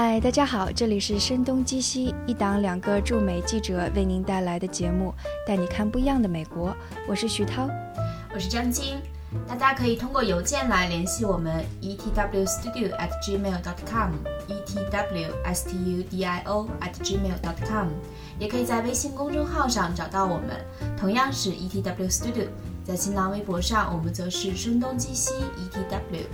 嗨，大家好，这里是声东击西，一档两个驻美记者为您带来的节目，带你看不一样的美国。我是徐涛，我是张晶。大家可以通过邮件来联系我们，etwstudio at gmail dot com，etw s t u d i o at gmail dot com，也可以在微信公众号上找到我们，同样是 etw studio。在新浪微博上，我们则是声东击西 etw。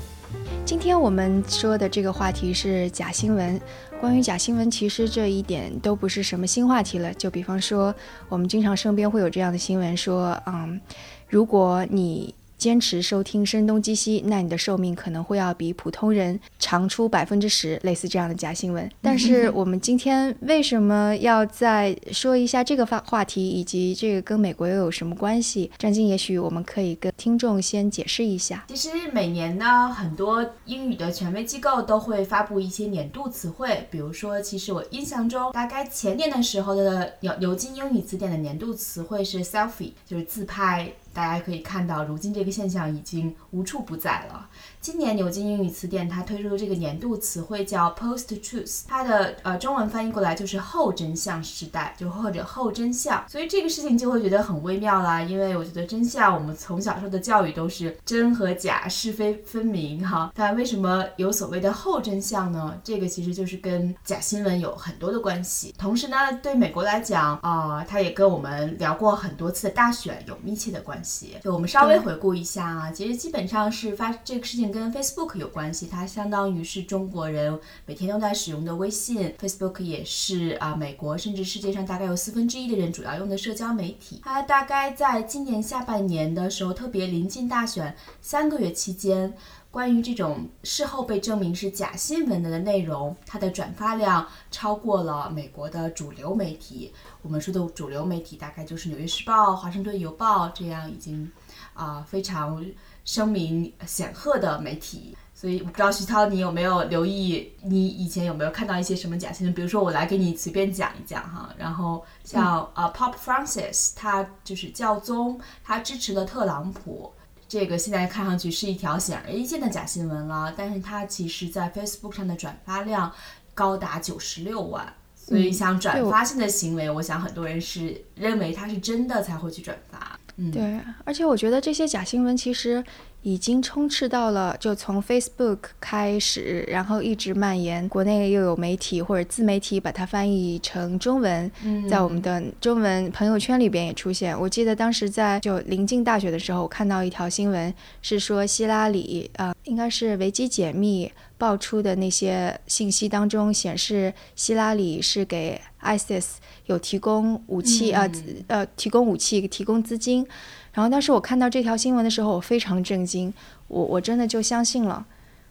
今天我们说的这个话题是假新闻。关于假新闻，其实这一点都不是什么新话题了。就比方说，我们经常身边会有这样的新闻说，嗯，如果你。坚持收听声东击西，那你的寿命可能会要比普通人长出百分之十，类似这样的假新闻。但是我们今天为什么要再说一下这个话话题，以及这个跟美国又有什么关系？张晶，也许我们可以跟听众先解释一下。其实每年呢，很多英语的权威机构都会发布一些年度词汇，比如说，其实我印象中，大概前年的时候的牛牛津英语词典的年度词汇是 selfie，就是自拍。大家可以看到，如今这个现象已经无处不在了。今年牛津英语词典它推出的这个年度词汇叫 Post Truth，它的呃中文翻译过来就是后真相时代，就或者后真相。所以这个事情就会觉得很微妙啦，因为我觉得真相，我们从小受的教育都是真和假，是非分明哈。但为什么有所谓的后真相呢？这个其实就是跟假新闻有很多的关系。同时呢，对美国来讲啊，它也跟我们聊过很多次的大选有密切的关系。就我们稍微回顾一下啊，其实基本上是发这个事情。跟 Facebook 有关系，它相当于是中国人每天都在使用的微信。Facebook 也是啊，美国甚至世界上大概有四分之一的人主要用的社交媒体。它大概在今年下半年的时候，特别临近大选三个月期间，关于这种事后被证明是假新闻的内容，它的转发量超过了美国的主流媒体。我们说的主流媒体大概就是《纽约时报》《华盛顿邮报》这样已经啊非常。声名显赫的媒体，所以我不知道徐涛，你有没有留意？你以前有没有看到一些什么假新闻？比如说，我来给你随便讲一讲哈。然后像呃，Pop Francis，他就是教宗，他支持了特朗普，这个现在看上去是一条显而易见的假新闻了。但是它其实在 Facebook 上的转发量高达九十六万，所以像转发性的行为，我想很多人是认为它是真的才会去转发。对，而且我觉得这些假新闻其实已经充斥到了，就从 Facebook 开始，然后一直蔓延。国内又有媒体或者自媒体把它翻译成中文，在我们的中文朋友圈里边也出现。我记得当时在就临近大学的时候，我看到一条新闻，是说希拉里啊，应该是维基解密爆出的那些信息当中显示，希拉里是给 ISIS。有提供武器啊，呃，提供武器，提供资金。然后当时我看到这条新闻的时候，我非常震惊，我我真的就相信了，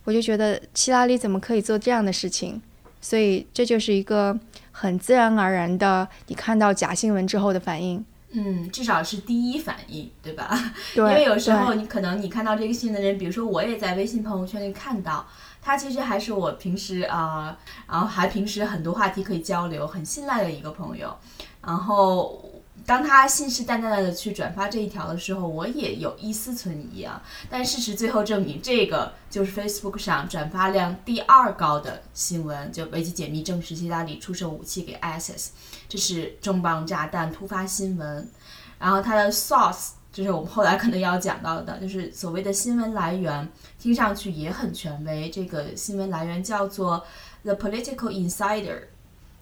我就觉得希拉里怎么可以做这样的事情？所以这就是一个很自然而然的，你看到假新闻之后的反应。嗯，至少是第一反应，对吧？对。因为有时候你可能你看到这个新闻的人，比如说我也在微信朋友圈里看到。他其实还是我平时啊，然后还平时很多话题可以交流，很信赖的一个朋友。然后当他信誓旦旦的去转发这一条的时候，我也有一丝存疑啊。但事实最后证明，这个就是 Facebook 上转发量第二高的新闻，就危机解密证实希拉里出售武器给 ISIS，这是重磅炸弹突发新闻。然后他的 source。就是我们后来可能要讲到的，就是所谓的新闻来源，听上去也很权威。这个新闻来源叫做 The Political Insider，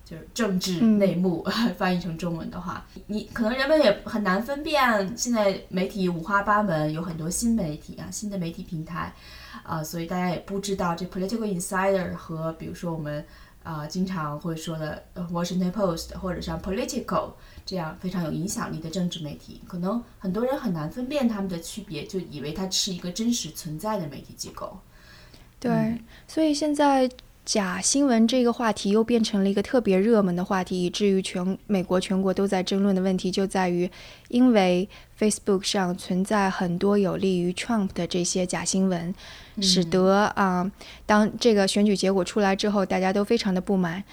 就是政治内幕。翻译成中文的话，你可能人们也很难分辨。现在媒体五花八门，有很多新媒体啊，新的媒体平台啊，所以大家也不知道这 Political Insider 和比如说我们啊经常会说的 Washington Post 或者像 Political。这样非常有影响力的政治媒体，可能很多人很难分辨他们的区别，就以为它是一个真实存在的媒体机构。对，所以现在假新闻这个话题又变成了一个特别热门的话题，以至于全美国全国都在争论的问题就在于，因为 Facebook 上存在很多有利于 Trump 的这些假新闻，使得啊，当这个选举结果出来之后，大家都非常的不满，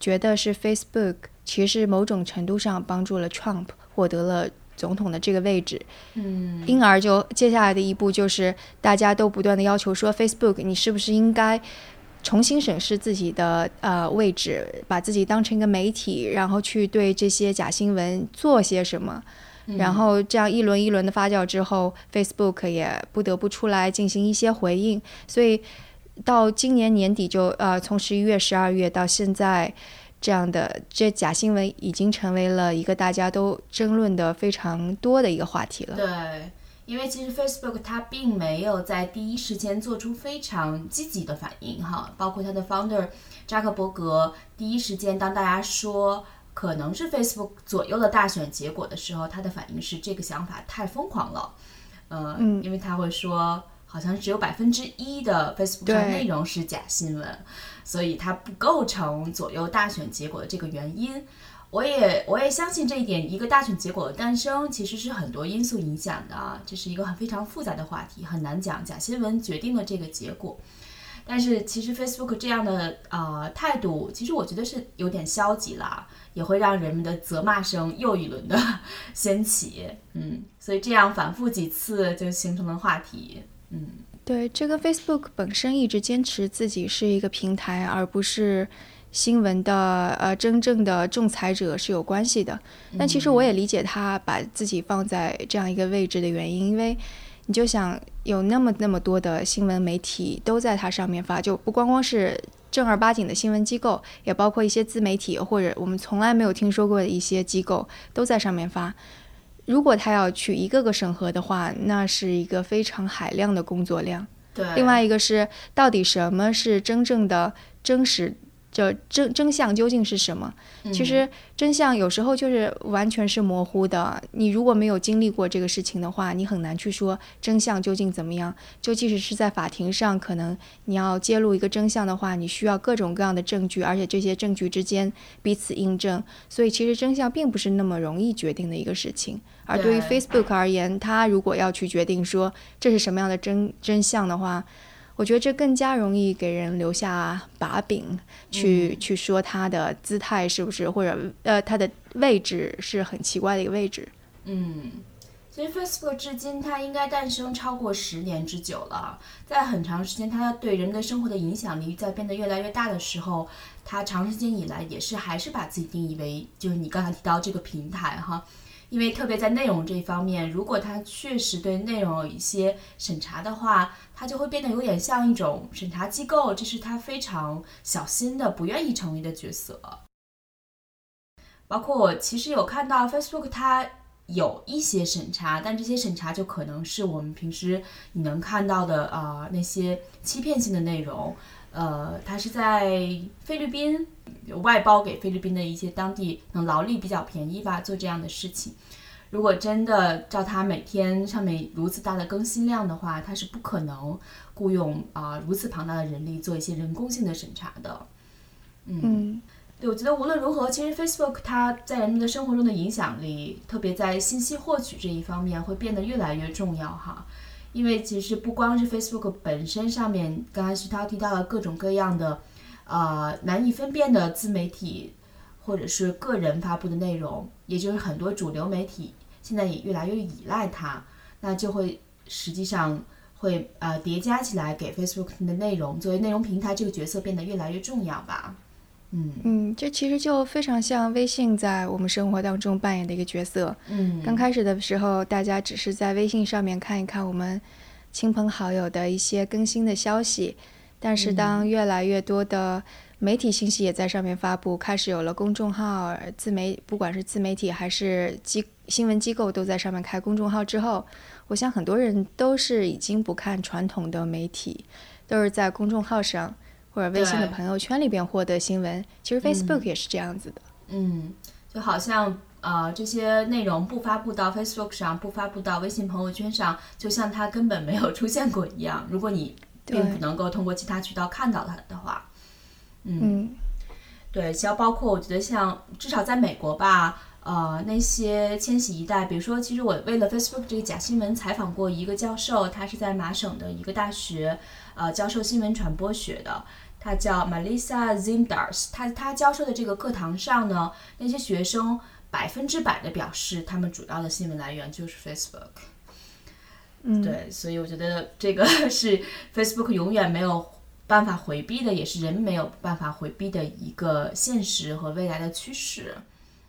觉得是 Facebook。其实某种程度上帮助了 Trump 获得了总统的这个位置，嗯，因而就接下来的一步就是大家都不断的要求说 Facebook 你是不是应该重新审视自己的呃位置，把自己当成一个媒体，然后去对这些假新闻做些什么。然后这样一轮一轮的发酵之后，Facebook 也不得不出来进行一些回应。所以到今年年底就呃，从十一月、十二月到现在，这样的这假新闻已经成为了一个大家都争论的非常多的一个话题了。对，因为其实 Facebook 它并没有在第一时间做出非常积极的反应哈，包括它的 founder 扎克伯格第一时间当大家说。可能是 Facebook 左右了大选结果的时候，他的反应是这个想法太疯狂了，呃，因为他会说好像只有百分之一的 Facebook 上内容是假新闻，所以它不构成左右大选结果的这个原因。我也我也相信这一点，一个大选结果的诞生其实是很多因素影响的，这是一个很非常复杂的话题，很难讲假新闻决定了这个结果。但是其实 Facebook 这样的呃态度，其实我觉得是有点消极了，也会让人们的责骂声又一轮的 掀起。嗯，所以这样反复几次就形成了话题。嗯，对，这个 Facebook 本身一直坚持自己是一个平台，而不是新闻的呃真正的仲裁者是有关系的。但其实我也理解他把自己放在这样一个位置的原因，因为。你就想有那么那么多的新闻媒体都在它上面发，就不光光是正儿八经的新闻机构，也包括一些自媒体或者我们从来没有听说过的一些机构都在上面发。如果他要去一个个审核的话，那是一个非常海量的工作量。对。另外一个是，到底什么是真正的真实？就真真相究竟是什么？其实真相有时候就是完全是模糊的。你如果没有经历过这个事情的话，你很难去说真相究竟怎么样。就即使是在法庭上，可能你要揭露一个真相的话，你需要各种各样的证据，而且这些证据之间彼此印证。所以其实真相并不是那么容易决定的一个事情。而对于 Facebook 而言，他如果要去决定说这是什么样的真真相的话，我觉得这更加容易给人留下把柄，去去说他的姿态是不是，或者呃他的位置是很奇怪的一个位置。嗯，其实 Facebook 至今它应该诞生超过十年之久了，在很长时间它对人们的生活的影响力在变得越来越大的时候，它长时间以来也是还是把自己定义为就是你刚才提到这个平台哈。因为特别在内容这一方面，如果它确实对内容有一些审查的话，它就会变得有点像一种审查机构，这是它非常小心的、不愿意成为的角色。包括我其实有看到 Facebook 它有一些审查，但这些审查就可能是我们平时你能看到的啊那些欺骗性的内容。呃，它是在菲律宾外包给菲律宾的一些当地，能劳力比较便宜吧，做这样的事情。如果真的照它每天上面如此大的更新量的话，它是不可能雇佣啊如此庞大的人力做一些人工性的审查的。嗯，对，我觉得无论如何，其实 Facebook 它在人们的生活中的影响力，特别在信息获取这一方面，会变得越来越重要哈。因为其实不光是 Facebook 本身上面，刚才徐涛提到了各种各样的，呃，难以分辨的自媒体或者是个人发布的内容，也就是很多主流媒体现在也越来越依赖它，那就会实际上会呃叠加起来，给 Facebook 的内容作为内容平台这个角色变得越来越重要吧。嗯嗯，这其实就非常像微信在我们生活当中扮演的一个角色。嗯，刚开始的时候，大家只是在微信上面看一看我们亲朋好友的一些更新的消息，但是当越来越多的媒体信息也在上面发布，开始有了公众号、自媒，不管是自媒体还是机新闻机构都在上面开公众号之后，我想很多人都是已经不看传统的媒体，都是在公众号上。或者微信的朋友圈里边获得新闻，其实 Facebook 也是这样子的。嗯，就好像呃这些内容不发布到 Facebook 上，不发布到微信朋友圈上，就像它根本没有出现过一样。如果你并不能够通过其他渠道看到它的话，嗯，对，像包括我觉得像至少在美国吧，呃那些千禧一代，比如说，其实我为了 Facebook 这个假新闻采访过一个教授，他是在麻省的一个大学呃教授新闻传播学的。他叫 Melissa Zindars，他他教授的这个课堂上呢，那些学生百分之百的表示，他们主要的新闻来源就是 Facebook。嗯，对，所以我觉得这个 是 Facebook 永远没有办法回避的，也是人没有办法回避的一个现实和未来的趋势。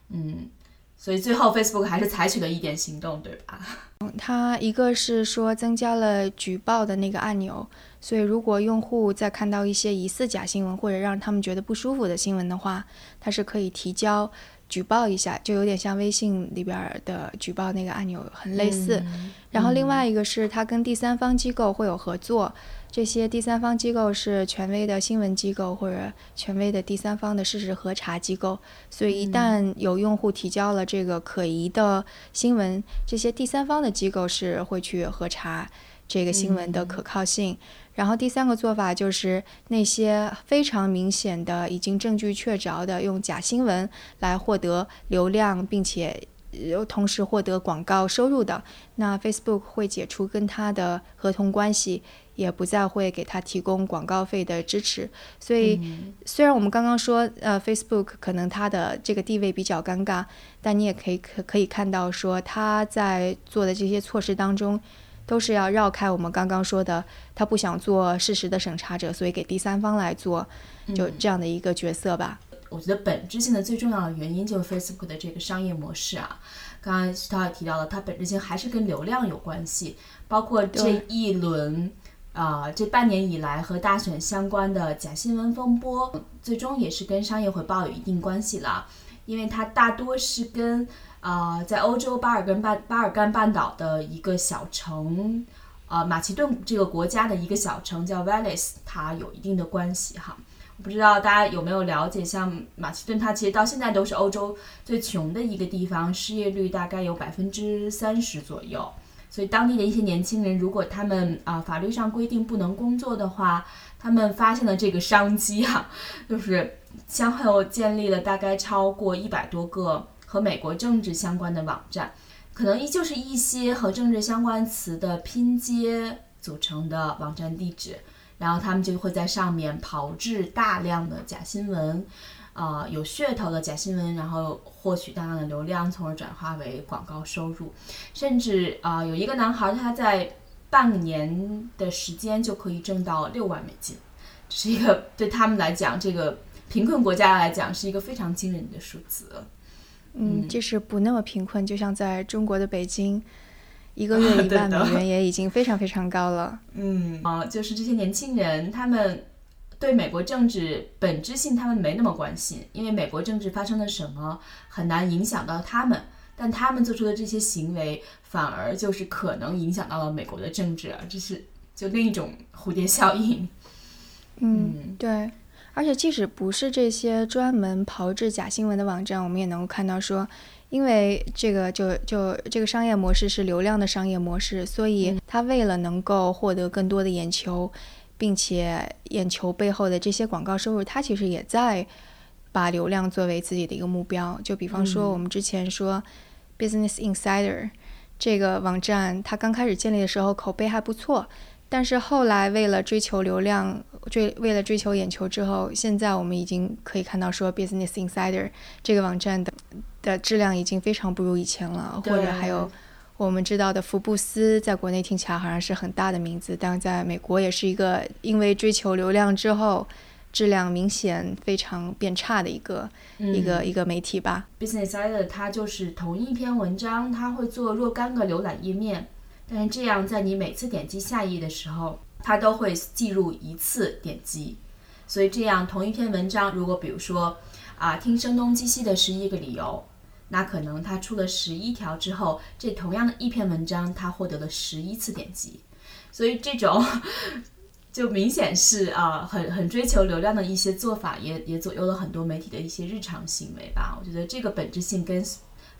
嗯，所以最后 Facebook 还是采取了一点行动，对吧？嗯它一个是说增加了举报的那个按钮，所以如果用户在看到一些疑似假新闻或者让他们觉得不舒服的新闻的话，它是可以提交举报一下，就有点像微信里边的举报那个按钮很类似。然后另外一个是它跟第三方机构会有合作。这些第三方机构是权威的新闻机构或者权威的第三方的事实核查机构，所以一旦有用户提交了这个可疑的新闻，这些第三方的机构是会去核查这个新闻的可靠性。然后第三个做法就是那些非常明显的、已经证据确凿的用假新闻来获得流量，并且又同时获得广告收入的，那 Facebook 会解除跟他的合同关系。也不再会给他提供广告费的支持，所以虽然我们刚刚说，呃，Facebook 可能它的这个地位比较尴尬，但你也可以可可以看到说，他在做的这些措施当中，都是要绕开我们刚刚说的，他不想做事实的审查者，所以给第三方来做，就这样的一个角色吧。我觉得本质性的最重要的原因就是 Facebook 的这个商业模式啊，刚刚他也提到了，它本质性还是跟流量有关系，包括这一轮。啊，这半年以来和大选相关的假新闻风波，最终也是跟商业回报有一定关系了，因为它大多是跟啊，在欧洲巴尔干半巴尔干半岛的一个小城，啊，马其顿这个国家的一个小城叫 Vallis，它有一定的关系哈。我不知道大家有没有了解，像马其顿，它其实到现在都是欧洲最穷的一个地方，失业率大概有百分之三十左右。所以当地的一些年轻人，如果他们啊法律上规定不能工作的话，他们发现了这个商机啊，就是先后建立了大概超过一百多个和美国政治相关的网站，可能依旧是一些和政治相关词的拼接组成的网站地址，然后他们就会在上面炮制大量的假新闻。啊，有噱头的假新闻，然后获取大量的流量，从而转化为广告收入。甚至啊，有一个男孩，他在半年的时间就可以挣到六万美金，这是一个对他们来讲，这个贫困国家来讲，是一个非常惊人的数字。嗯，即使不那么贫困，就像在中国的北京，一个月 一万美元也已经非常非常高了。嗯，啊，就是这些年轻人，他们。对美国政治本质性，他们没那么关心，因为美国政治发生了什么很难影响到他们，但他们做出的这些行为反而就是可能影响到了美国的政治，这是就另一种蝴蝶效应。嗯，对。而且即使不是这些专门炮制假新闻的网站，我们也能够看到说，因为这个就就这个商业模式是流量的商业模式，所以他为了能够获得更多的眼球。并且眼球背后的这些广告收入，它其实也在把流量作为自己的一个目标。就比方说，我们之前说 Business Insider 这个网站，它刚开始建立的时候口碑还不错，但是后来为了追求流量，追为了追求眼球之后，现在我们已经可以看到说 Business Insider 这个网站的的质量已经非常不如以前了，或者还有。我们知道的福布斯在国内听起来好像是很大的名字，但在美国也是一个因为追求流量之后质量明显非常变差的一个一个一个媒体吧。Business Insider 它就是同一篇文章，它会做若干个浏览页面，但是这样在你每次点击下一页的时候，它都会记录一次点击，所以这样同一篇文章，如果比如说啊听声东击西的十一个理由。那可能他出了十一条之后，这同样的一篇文章，他获得了十一次点击，所以这种 就明显是啊，很很追求流量的一些做法，也也左右了很多媒体的一些日常行为吧。我觉得这个本质性跟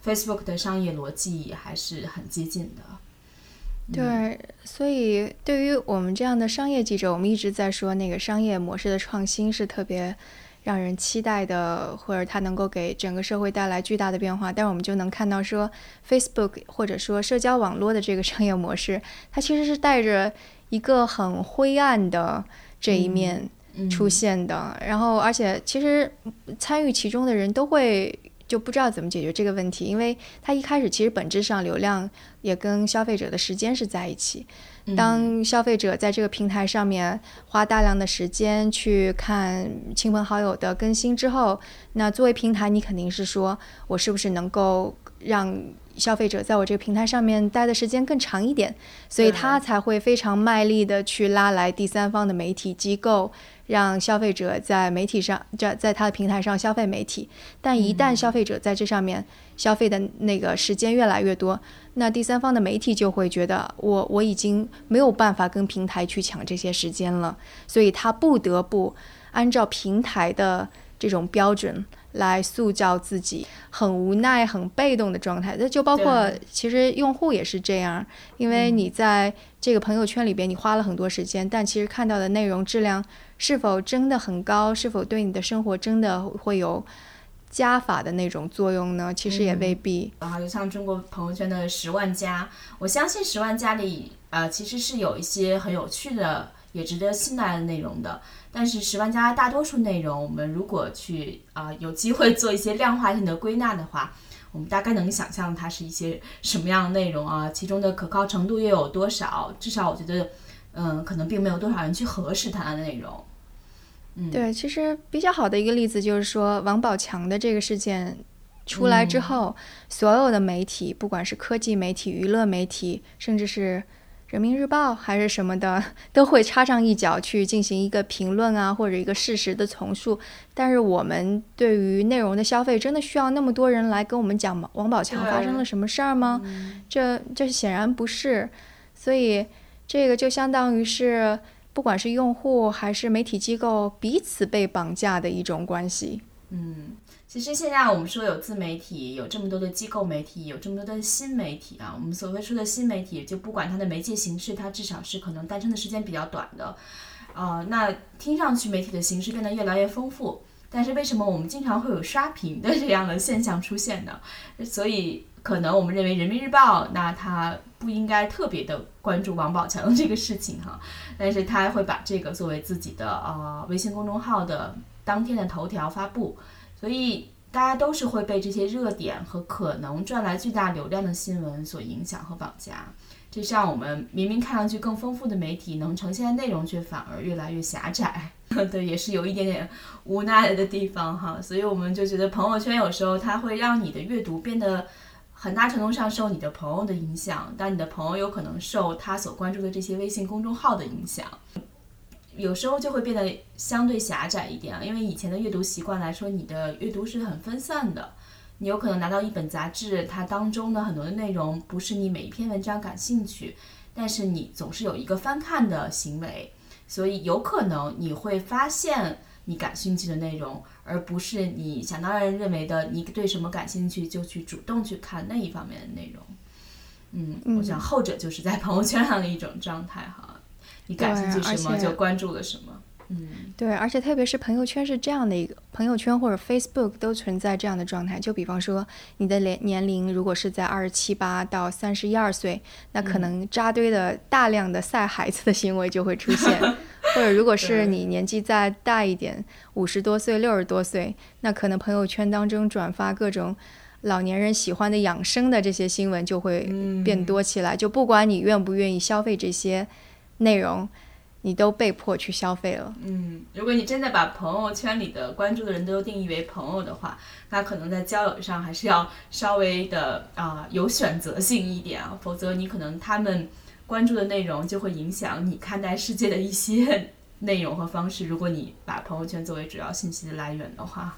Facebook 的商业逻辑还是很接近的。对，所以对于我们这样的商业记者，我们一直在说那个商业模式的创新是特别。让人期待的，或者它能够给整个社会带来巨大的变化，但是我们就能看到说，Facebook 或者说社交网络的这个商业模式，它其实是带着一个很灰暗的这一面出现的。然后，而且其实参与其中的人都会就不知道怎么解决这个问题，因为它一开始其实本质上流量也跟消费者的时间是在一起。当消费者在这个平台上面花大量的时间去看亲朋好友的更新之后，那作为平台，你肯定是说我是不是能够让消费者在我这个平台上面待的时间更长一点，所以他才会非常卖力的去拉来第三方的媒体机构。让消费者在媒体上，在在他的平台上消费媒体，但一旦消费者在这上面消费的那个时间越来越多，那第三方的媒体就会觉得我我已经没有办法跟平台去抢这些时间了，所以他不得不按照平台的这种标准。来塑造自己很无奈、很被动的状态，那就包括其实用户也是这样，因为你在这个朋友圈里边，你花了很多时间，但其实看到的内容质量是否真的很高，是否对你的生活真的会有加法的那种作用呢？其实也未必。然后就像中国朋友圈的十万加，我相信十万加里呃，其实是有一些很有趣的。也值得信赖的内容的，但是十万加大多数内容，我们如果去啊有机会做一些量化性的归纳的话，我们大概能想象它是一些什么样的内容啊，其中的可靠程度又有多少？至少我觉得，嗯，可能并没有多少人去核实它的内容。嗯，对，其实比较好的一个例子就是说王宝强的这个事件出来之后，所有的媒体，不管是科技媒体、娱乐媒体，甚至是。人民日报还是什么的，都会插上一脚去进行一个评论啊，或者一个事实的重述。但是我们对于内容的消费，真的需要那么多人来跟我们讲王宝强发生了什么事儿吗？这这显然不是。所以这个就相当于是，不管是用户还是媒体机构，彼此被绑架的一种关系。嗯。其实现在我们说有自媒体，有这么多的机构媒体，有这么多的新媒体啊。我们所谓说的新媒体，就不管它的媒介形式，它至少是可能诞生的时间比较短的，啊，那听上去媒体的形式变得越来越丰富。但是为什么我们经常会有刷屏的这样的现象出现呢？所以可能我们认为人民日报，那它不应该特别的关注王宝强这个事情哈，但是他会把这个作为自己的呃微信公众号的当天的头条发布。所以大家都是会被这些热点和可能赚来巨大流量的新闻所影响和绑架，这让我们明明看上去更丰富的媒体能呈现的内容，却反而越来越狭窄。对，也是有一点点无奈的地方哈。所以我们就觉得朋友圈有时候它会让你的阅读变得很大程度上受你的朋友的影响，但你的朋友有可能受他所关注的这些微信公众号的影响。有时候就会变得相对狭窄一点，因为以前的阅读习惯来说，你的阅读是很分散的，你有可能拿到一本杂志，它当中的很多的内容不是你每一篇文章感兴趣，但是你总是有一个翻看的行为，所以有可能你会发现你感兴趣的内容，而不是你想当然认为的你对什么感兴趣就去主动去看那一方面的内容。嗯，我想后者就是在朋友圈上的一种状态哈。你感兴趣什么就关注了什么，嗯，对，而且特别是朋友圈是这样的一个朋友圈或者 Facebook 都存在这样的状态。就比方说你的年年龄如果是在二十七八到三十一二岁，那可能扎堆的大量的 晒孩子的行为就会出现；或者如果是你年纪再大一点，五十多岁、六十多岁，那可能朋友圈当中转发各种老年人喜欢的养生的这些新闻就会变多起来。就不管你愿不愿意消费这些。内容，你都被迫去消费了。嗯，如果你真的把朋友圈里的关注的人都定义为朋友的话，那可能在交友上还是要稍微的啊有选择性一点啊，否则你可能他们关注的内容就会影响你看待世界的一些内容和方式。如果你把朋友圈作为主要信息的来源的话，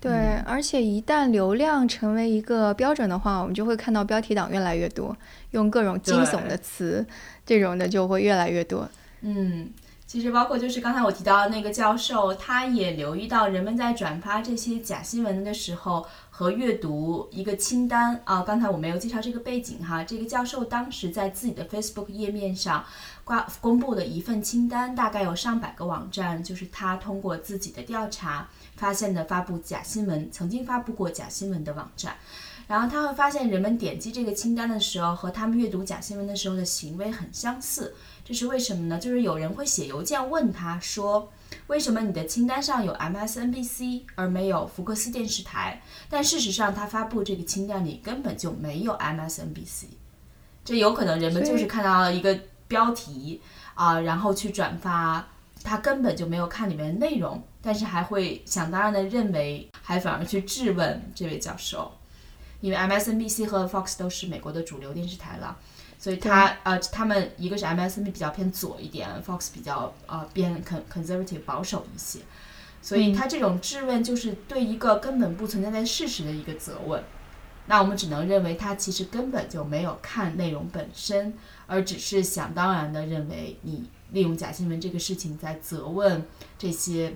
对，而且一旦流量成为一个标准的话，我们就会看到标题党越来越多，用各种惊悚的词。这种的就会越来越多。嗯，其实包括就是刚才我提到的那个教授，他也留意到人们在转发这些假新闻的时候和阅读一个清单啊。刚才我没有介绍这个背景哈，这个教授当时在自己的 Facebook 页面上挂公布了一份清单，大概有上百个网站，就是他通过自己的调查发现的发布假新闻、曾经发布过假新闻的网站。然后他会发现人们点击这个清单的时候和他们阅读假新闻的时候的行为很相似，这是为什么呢？就是有人会写邮件问他说，为什么你的清单上有 MSNBC 而没有福克斯电视台？但事实上，他发布这个清单里根本就没有 MSNBC。这有可能人们就是看到了一个标题啊，然后去转发，他根本就没有看里面的内容，但是还会想当然的认为，还反而去质问这位教授。因为 MSNBC 和 Fox 都是美国的主流电视台了，所以他呃，他们一个是 MSNBC 比较偏左一点，Fox 比较呃偏 con conservative 保守一些，所以他这种质问就是对一个根本不存在在事实的一个责问。那我们只能认为他其实根本就没有看内容本身，而只是想当然的认为你利用假新闻这个事情在责问这些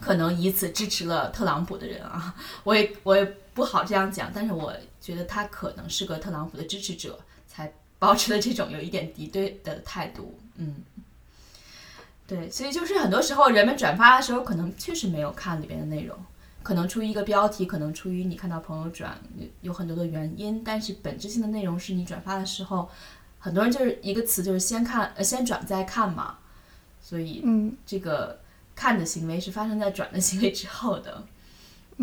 可能以此支持了特朗普的人啊。我 也我也。不好这样讲，但是我觉得他可能是个特朗普的支持者，才保持了这种有一点敌对的态度。嗯，对，所以就是很多时候人们转发的时候，可能确实没有看里边的内容，可能出于一个标题，可能出于你看到朋友转，有很多的原因，但是本质性的内容是你转发的时候，很多人就是一个词，就是先看呃先转再看嘛，所以嗯，这个看的行为是发生在转的行为之后的。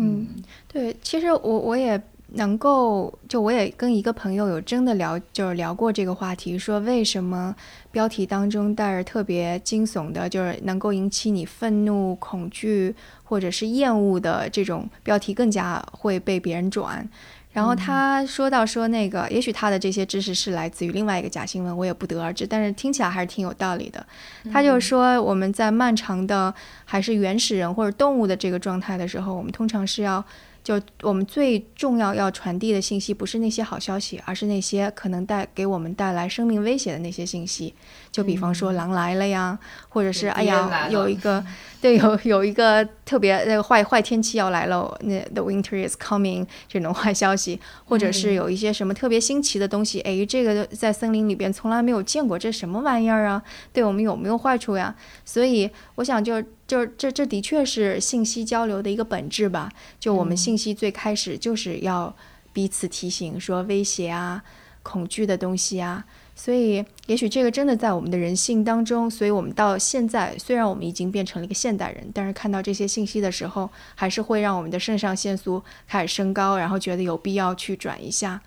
嗯，对，其实我我也能够，就我也跟一个朋友有真的聊，就是聊过这个话题，说为什么标题当中带着特别惊悚的，就是能够引起你愤怒、恐惧或者是厌恶的这种标题更加会被别人转。然后他说到说那个，也许他的这些知识是来自于另外一个假新闻，我也不得而知。但是听起来还是挺有道理的。他就说我们在漫长的还是原始人或者动物的这个状态的时候，我们通常是要。就我们最重要要传递的信息，不是那些好消息，而是那些可能带给我们带来生命威胁的那些信息。就比方说狼来了呀，或者是哎呀有一个对有有一个特别那个坏坏天气要来了，那 the winter is coming 这种坏消息，或者是有一些什么特别新奇的东西，哎，这个在森林里边从来没有见过，这什么玩意儿啊？对我们有没有坏处呀？所以我想就。就是这，这的确是信息交流的一个本质吧。就我们信息最开始就是要彼此提醒，说威胁啊、恐惧的东西啊。所以，也许这个真的在我们的人性当中。所以我们到现在，虽然我们已经变成了一个现代人，但是看到这些信息的时候，还是会让我们的肾上腺素开始升高，然后觉得有必要去转一下。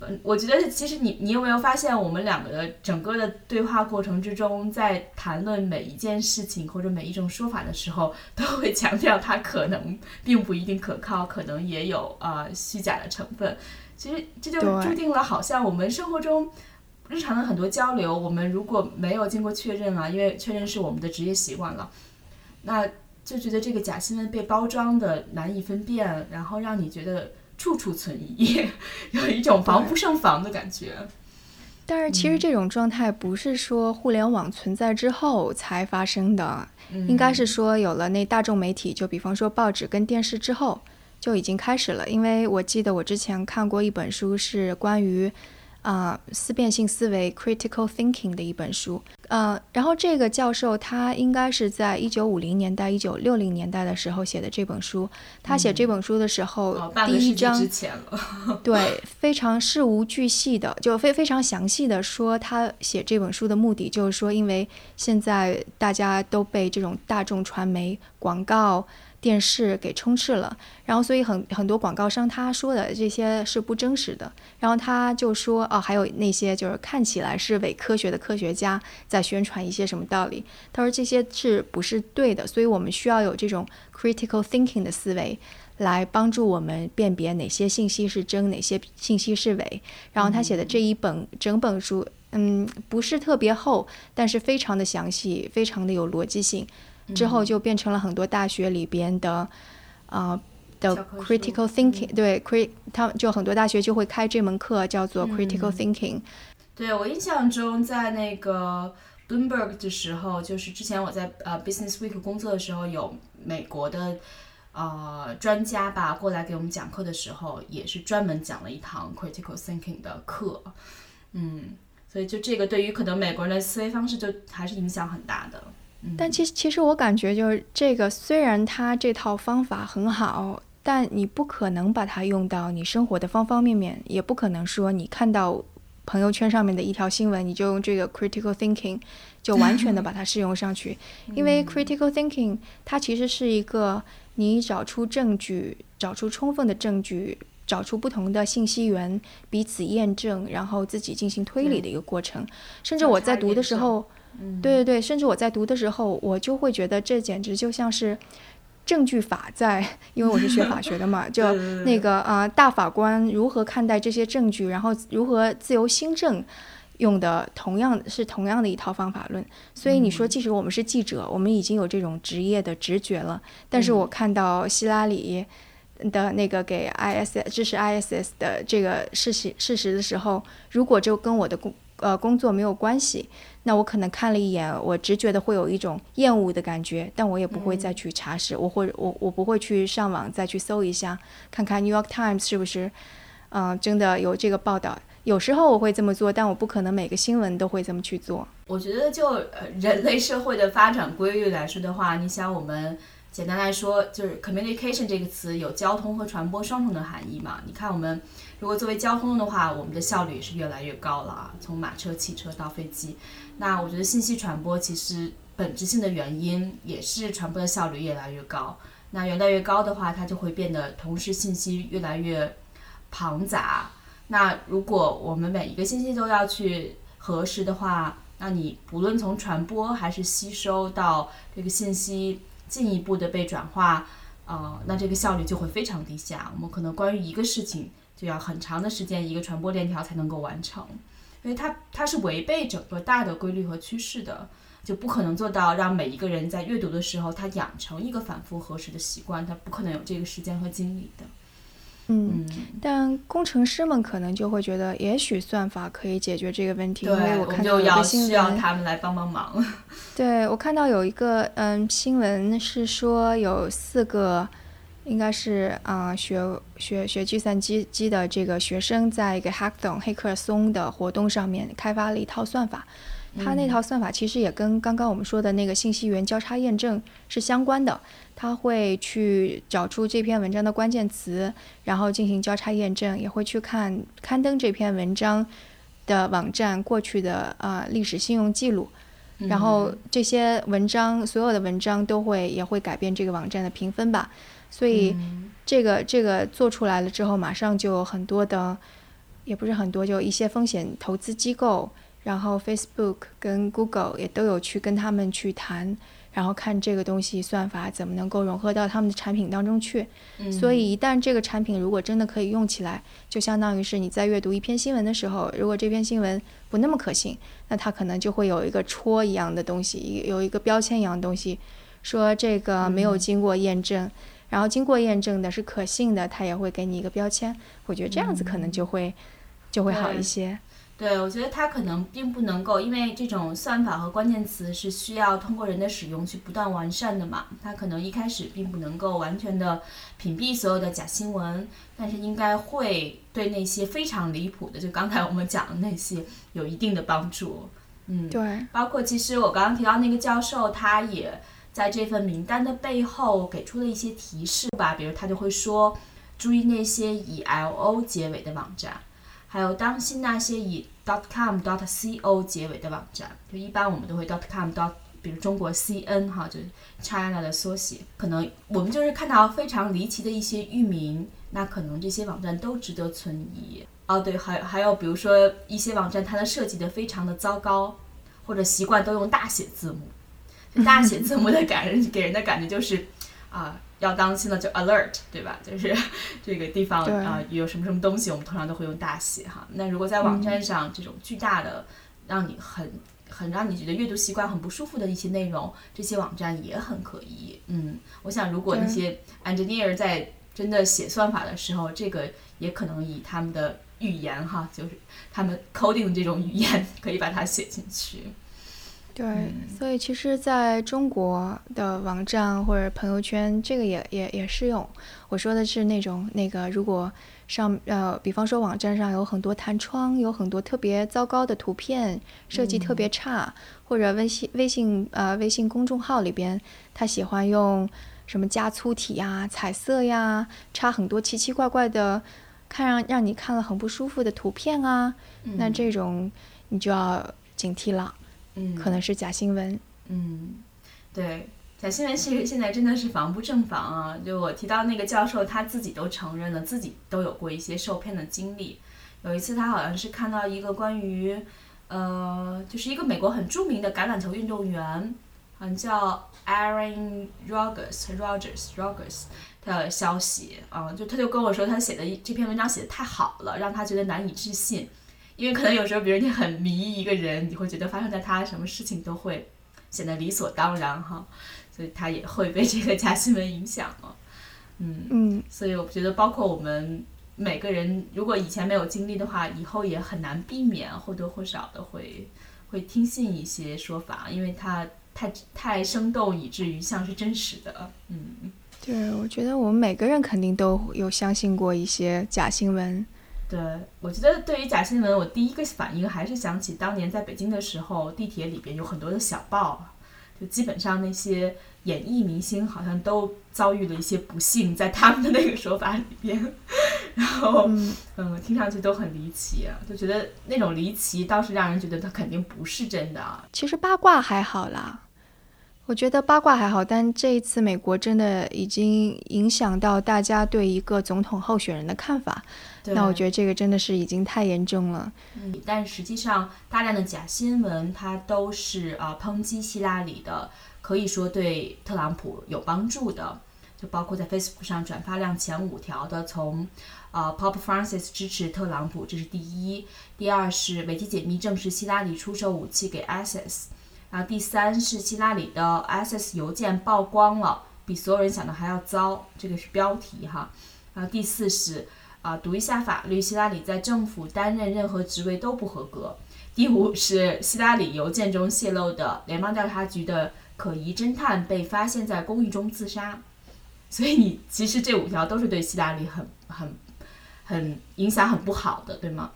嗯我觉得其实你你有没有发现，我们两个的整个的对话过程之中，在谈论每一件事情或者每一种说法的时候，都会强调它可能并不一定可靠，可能也有呃虚假的成分。其实这就注定了，好像我们生活中日常的很多交流，我们如果没有经过确认啊，因为确认是我们的职业习惯了，那就觉得这个假新闻被包装的难以分辨，然后让你觉得。处处存疑，有一种防不胜防的感觉。但是其实这种状态不是说互联网存在之后才发生的，应该是说有了那大众媒体，就比方说报纸跟电视之后就已经开始了。因为我记得我之前看过一本书，是关于。啊，思辨性思维 （critical thinking） 的一本书。呃，然后这个教授他应该是在一九五零年代、一九六零年代的时候写的这本书。他写这本书的时候，第一章之前了对非常事无巨细的，就非非常详细的说他写这本书的目的，就是说，因为现在大家都被这种大众传媒广告。电视给充斥了，然后所以很很多广告商他说的这些是不真实的，然后他就说哦，还有那些就是看起来是伪科学的科学家在宣传一些什么道理，他说这些是不是对的？所以我们需要有这种 critical thinking 的思维来帮助我们辨别哪些信息是真，哪些信息是伪。然后他写的这一本整本书，嗯，不是特别厚，但是非常的详细，非常的有逻辑性。之后就变成了很多大学里边的，啊的 critical thinking，对，crit，他们就很多大学就会开这门课，叫做 critical thinking。对我印象中，在那个 Bloomberg 的时候，就是之前我在呃 Business Week 工作的时候，有美国的呃专家吧过来给我们讲课的时候，也是专门讲了一堂 critical thinking 的课。嗯，所以就这个对于可能美国人的思维方式，就还是影响很大的。但其实，其实我感觉就是这个，虽然它这套方法很好，但你不可能把它用到你生活的方方面面，也不可能说你看到朋友圈上面的一条新闻，你就用这个 critical thinking 就完全的 把它适用上去，因为 critical thinking 它其实是一个你找出证据、找出充分的证据。找出不同的信息源，彼此验证，然后自己进行推理的一个过程。甚至我在读的时候，对对对，甚至我在读的时候，我就会觉得这简直就像是证据法在，因为我是学法学的嘛，就那个啊，大法官如何看待这些证据，然后如何自由新政，用的同样是同样的一套方法论。所以你说，即使我们是记者，我们已经有这种职业的直觉了，但是我看到希拉里。的那个给 ISS 支持 ISS 的这个事实事实的时候，如果就跟我的工呃工作没有关系，那我可能看了一眼，我直觉的会有一种厌恶的感觉，但我也不会再去查实，我会我我不会去上网再去搜一下，看看 New York Times 是不是嗯真的有这个报道。有时候我会这么做，但我不可能每个新闻都会这么去做。我觉得就呃人类社会的发展规律来说的话，你想我们。简单来说，就是 communication 这个词有交通和传播双重的含义嘛。你看，我们如果作为交通的话，我们的效率也是越来越高了啊，从马车、汽车到飞机。那我觉得信息传播其实本质性的原因也是传播的效率越来越高。那越来越高的话，它就会变得同时信息越来越庞杂。那如果我们每一个信息都要去核实的话，那你不论从传播还是吸收到这个信息。进一步的被转化，呃，那这个效率就会非常低下。我们可能关于一个事情就要很长的时间，一个传播链条才能够完成，因为它它是违背整个大的规律和趋势的，就不可能做到让每一个人在阅读的时候他养成一个反复核实的习惯，他不可能有这个时间和精力的。嗯，但工程师们可能就会觉得，也许算法可以解决这个问题，因为我看到有个新闻，需要他们来帮帮忙。对我看到有一个嗯新闻是说，有四个应该是啊学学学计算机机的这个学生，在一个 Hackathon 黑客松的活动上面开发了一套算法。它那套算法其实也跟刚刚我们说的那个信息源交叉验证是相关的。他会去找出这篇文章的关键词，然后进行交叉验证，也会去看刊登这篇文章的网站过去的啊历史信用记录，然后这些文章所有的文章都会也会改变这个网站的评分吧。所以这个这个做出来了之后，马上就有很多的，也不是很多，就一些风险投资机构，然后 Facebook 跟 Google 也都有去跟他们去谈。然后看这个东西算法怎么能够融合到他们的产品当中去，所以一旦这个产品如果真的可以用起来，就相当于是你在阅读一篇新闻的时候，如果这篇新闻不那么可信，那它可能就会有一个戳一样的东西，有一个标签一样的东西，说这个没有经过验证，然后经过验证的是可信的，他也会给你一个标签。我觉得这样子可能就会就会好一些。对，我觉得它可能并不能够，因为这种算法和关键词是需要通过人的使用去不断完善的嘛。它可能一开始并不能够完全的屏蔽所有的假新闻，但是应该会对那些非常离谱的，就刚才我们讲的那些有一定的帮助。嗯，对。包括其实我刚刚提到那个教授，他也在这份名单的背后给出了一些提示吧，比如他就会说，注意那些以 L O 结尾的网站。还有当心那些以 dot .com dot、.co 结尾的网站，就一般我们都会 dot .com、比如中国 CN 哈，就是 China 的缩写。可能我们就是看到非常离奇的一些域名，那可能这些网站都值得存疑。哦，对，还还有比如说一些网站它的设计的非常的糟糕，或者习惯都用大写字母，大写 字母的感人给人的感觉就是啊。要当心了就 alert，对吧？就是这个地方啊，有什么什么东西，我们通常都会用大写哈。那如果在网站上这种巨大的，让你很很让你觉得阅读习惯很不舒服的一些内容，这些网站也很可疑。嗯，我想如果那些 engineer 在真的写算法的时候，这个也可能以他们的语言哈，就是他们 coding 这种语言可以把它写进去。对，所以其实在中国的网站或者朋友圈，这个也也也适用。我说的是那种那个，如果上呃，比方说网站上有很多弹窗，有很多特别糟糕的图片，设计特别差，或者微信微信呃微信公众号里边，他喜欢用什么加粗体呀、彩色呀，插很多奇奇怪怪的，看让让你看了很不舒服的图片啊，那这种你就要警惕了，嗯，可能是假新闻。嗯，对，假新闻其实现在真的是防不胜防啊。就我提到那个教授，他自己都承认了，自己都有过一些受骗的经历。有一次，他好像是看到一个关于，呃，就是一个美国很著名的橄榄球运动员，好像叫 Aaron Rodgers，Rodgers，Rodgers 的消息啊，就他就跟我说，他写的这篇文章写的太好了，让他觉得难以置信。因为可能有时候，比如你很迷一个人，你会觉得发生在他什么事情都会显得理所当然哈，所以他也会被这个假新闻影响了。嗯嗯，所以我觉得，包括我们。每个人如果以前没有经历的话，以后也很难避免或多或少的会会听信一些说法，因为它太太生动，以至于像是真实的。嗯，对，我觉得我们每个人肯定都有相信过一些假新闻。对，我觉得对于假新闻，我第一个反应还是想起当年在北京的时候，地铁里边有很多的小报，就基本上那些。演艺明星好像都遭遇了一些不幸，在他们的那个说法里边，然后嗯，听上去都很离奇，就觉得那种离奇倒是让人觉得他肯定不是真的。其实八卦还好啦，我觉得八卦还好，但这一次美国真的已经影响到大家对一个总统候选人的看法，那我觉得这个真的是已经太严重了。嗯，但实际上大量的假新闻它都是啊抨击希拉里的。可以说对特朗普有帮助的，就包括在 Facebook 上转发量前五条的，从，呃，Pop Francis 支持特朗普，这是第一；第二是维基解密证实希拉里出售武器给 ISIS，然后第三是希拉里的 ISIS 邮件曝光了，比所有人想的还要糟，这个是标题哈。然后第四是啊，读一下法律，希拉里在政府担任任何职位都不合格。第五是希拉里邮件中泄露的联邦调查局的。可疑侦探被发现在公寓中自杀，所以你其实这五条都是对希拉里很很很影响很不好的，对吗？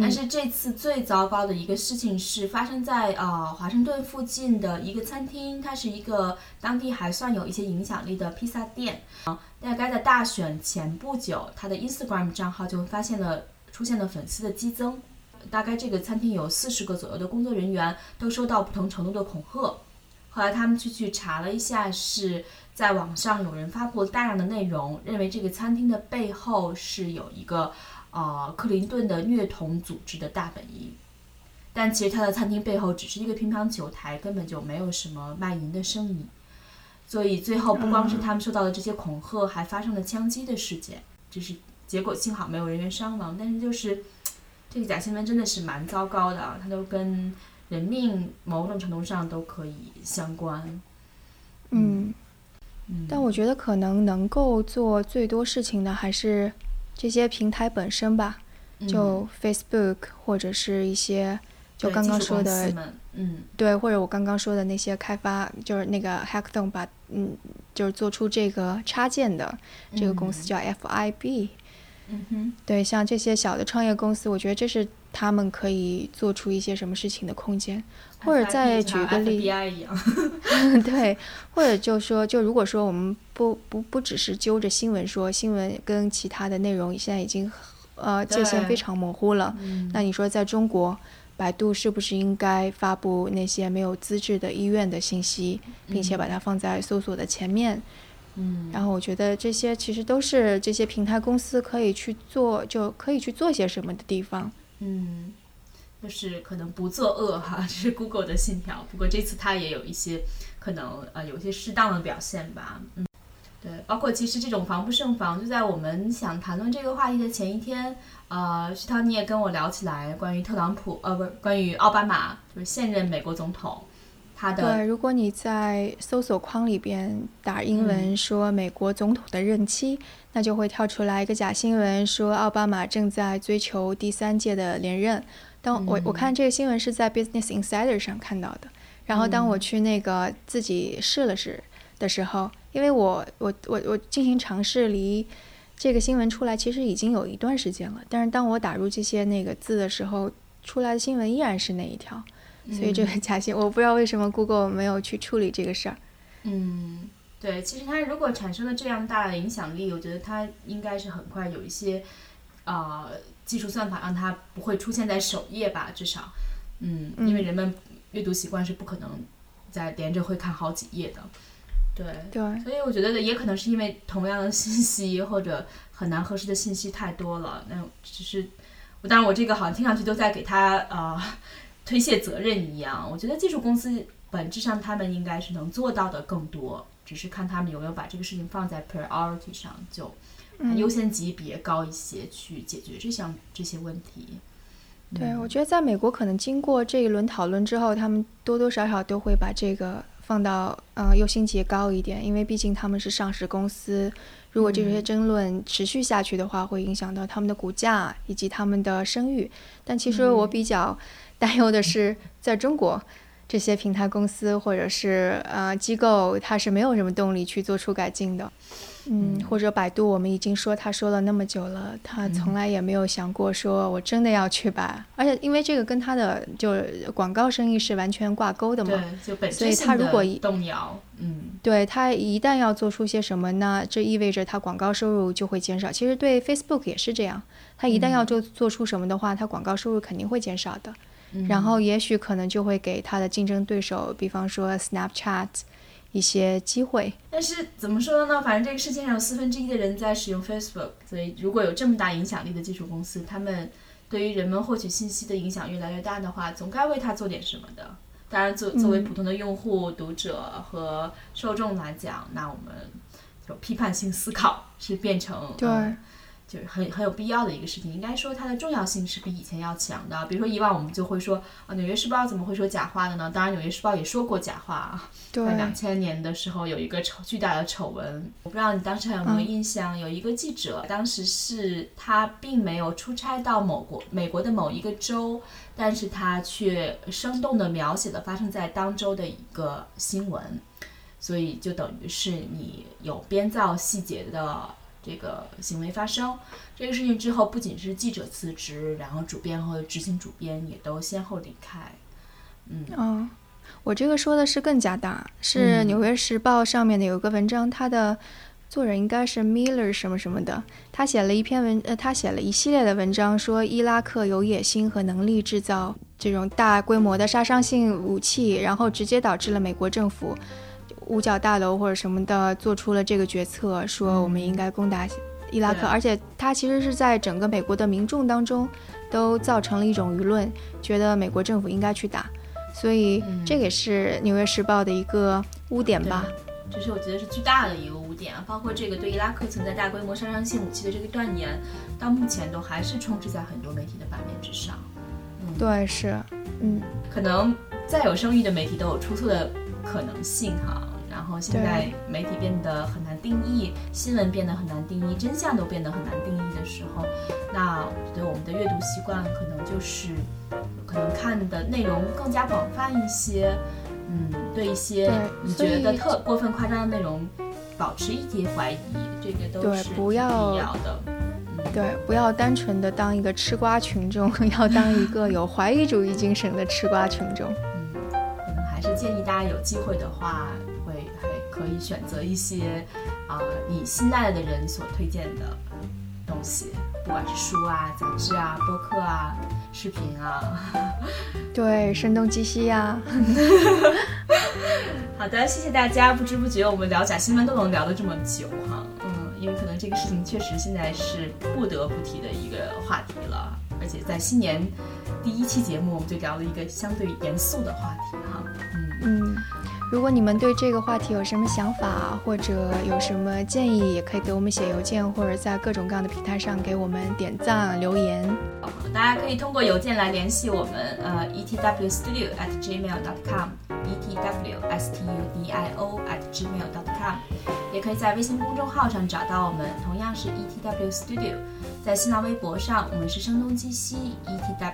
但是这次最糟糕的一个事情是发生在呃华盛顿附近的一个餐厅，它是一个当地还算有一些影响力的披萨店啊。大概在大选前不久，他的 Instagram 账号就发现了出现了粉丝的激增，大概这个餐厅有四十个左右的工作人员都收到不同程度的恐吓。后来他们去去查了一下，是在网上有人发布大量的内容，认为这个餐厅的背后是有一个呃克林顿的虐童组织的大本营。但其实他的餐厅背后只是一个乒乓球台，根本就没有什么卖淫的生意。所以最后不光是他们受到了这些恐吓，还发生了枪击的事件。就是结果幸好没有人员伤亡，但是就是这个假新闻真的是蛮糟糕的啊，它都跟。人命某种程度上都可以相关，嗯，但我觉得可能能够做最多事情的还是这些平台本身吧，就 Facebook 或者是一些就刚刚说的，嗯，对，或者我刚刚说的那些开发，就是那个 Hackathon 把，嗯，就是做出这个插件的这个公司叫 FIB，嗯哼，对，像这些小的创业公司，我觉得这是。他们可以做出一些什么事情的空间，或者再举个例，对，或者就说，就如果说我们不不不只是揪着新闻说，新闻跟其他的内容现在已经呃界限非常模糊了，那你说在中国，百度是不是应该发布那些没有资质的医院的信息，并且把它放在搜索的前面？嗯，然后我觉得这些其实都是这些平台公司可以去做，就可以去做些什么的地方。嗯，就是可能不作恶哈，这 是 Google 的信条。不过这次它也有一些可能呃，有一些适当的表现吧。嗯，对，包括其实这种防不胜防，就在我们想谈论这个话题的前一天，呃，徐涛你也跟我聊起来关于特朗普，呃，不是关于奥巴马，就是现任美国总统。对，如果你在搜索框里边打英文说美国总统的任期，那就会跳出来一个假新闻，说奥巴马正在追求第三届的连任。当我我看这个新闻是在 Business Insider 上看到的，然后当我去那个自己试了试的时候，因为我我我我进行尝试离这个新闻出来其实已经有一段时间了，但是当我打入这些那个字的时候，出来的新闻依然是那一条。所以这个假新，我不知道为什么 Google 没有去处理这个事儿。嗯，对，其实它如果产生了这样大的影响力，我觉得它应该是很快有一些啊技术算法让它不会出现在首页吧，至少，嗯，因为人们阅读习惯是不可能在连着会看好几页的。对对，所以我觉得也可能是因为同样的信息或者很难核实的信息太多了，那只是，当然我这个好像听上去都在给他呃推卸责任一样。我觉得技术公司本质上他们应该是能做到的更多，只是看他们有没有把这个事情放在 priority 上，就优先级别高一些去解决这项这些问题。对，我觉得在美国可能经过这一轮讨论之后，他们多多少少都会把这个。放到呃优先级高一点，因为毕竟他们是上市公司，如果这些争论持续下去的话，会影响到他们的股价以及他们的声誉。但其实我比较担忧的是，在中国这些平台公司或者是呃机构，它是没有什么动力去做出改进的。嗯，或者百度，我们已经说他说了那么久了，他从来也没有想过说我真的要去把，而且因为这个跟他的就广告生意是完全挂钩的嘛，对，就本所以他如果动摇，嗯，对他一旦要做出些什么，那这意味着他广告收入就会减少。其实对 Facebook 也是这样，他一旦要做做出什么的话，他广告收入肯定会减少的，然后也许可能就会给他的竞争对手，比方说 Snapchat。一些机会，但是怎么说呢？反正这个世界上有四分之一的人在使用 Facebook，所以如果有这么大影响力的技术公司，他们对于人们获取信息的影响越来越大的话，总该为他做点什么的。当然，作作为普通的用户、读者和受众来讲，那我们就批判性思考是变成对。就是很很有必要的一个事情，应该说它的重要性是比以前要强的。比如说以往我们就会说啊，《纽约时报》怎么会说假话的呢？当然，《纽约时报》也说过假话啊。在两千年的时候，有一个丑巨大的丑闻，我不知道你当时还有没有印象？有一个记者，当时是他并没有出差到某国美国的某一个州，但是他却生动地描写了发生在当州的一个新闻，所以就等于是你有编造细节的。这个行为发生，这个事情之后，不仅是记者辞职，然后主编和执行主编也都先后离开。嗯，我这个说的是更加大，是《纽约时报》上面的有个文章，它的作者应该是 Miller 什么什么的，他写了一篇文，呃，他写了一系列的文章，说伊拉克有野心和能力制造这种大规模的杀伤性武器，然后直接导致了美国政府。五角大楼或者什么的做出了这个决策，说我们应该攻打伊拉克，而且它其实是在整个美国的民众当中都造成了一种舆论，觉得美国政府应该去打，所以这也是《纽约时报》的一个污点吧。这是我觉得是巨大的一个污点啊，包括这个对伊拉克存在大规模杀伤性武器的这个断言，到目前都还是充斥在很多媒体的版面之上。对，是，嗯，可能再有声誉的媒体都有出错的可能性哈。然后现在媒体变得很难定义，新闻变得很难定义，真相都变得很难定义的时候，那我觉得我们的阅读习惯可能就是可能看的内容更加广泛一些，嗯，对一些你觉得特过分夸张的内容保持一些怀疑，这个都是不要必要的。对，不要单纯的当一个吃瓜群众，要当一个有怀疑主义精神的吃瓜群众。嗯，可能还是建议大家有机会的话。选择一些啊，你信赖的人所推荐的东西，不管是书啊、杂志啊、播客啊、视频啊，对，声东击西呀。好的，谢谢大家。不知不觉我们聊假新闻都能聊得这么久哈，嗯，因为可能这个事情确实现在是不得不提的一个话题了，而且在新年第一期节目我们就聊了一个相对严肃的话题哈，嗯嗯。如果你们对这个话题有什么想法，或者有什么建议，也可以给我们写邮件，或者在各种各样的平台上给我们点赞留言。大家可以通过邮件来联系我们，呃，etwstudio at gmail.com，etwstudio at gmail.com，也可以在微信公众号上找到我们，同样是 etwstudio，在新浪微博上我们是声东击西 etw。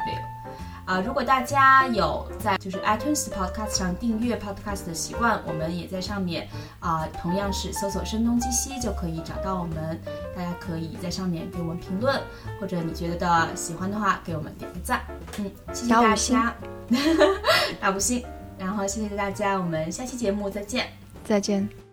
啊，如果大家有在就是 iTunes Podcast 上订阅 Podcast 的习惯，我们也在上面啊，同样是搜索“声东击西”就可以找到我们。大家可以在上面给我们评论，或者你觉得的喜欢的话，给我们点个赞。嗯，谢谢大家，大 五星。然后谢谢大家，我们下期节目再见，再见。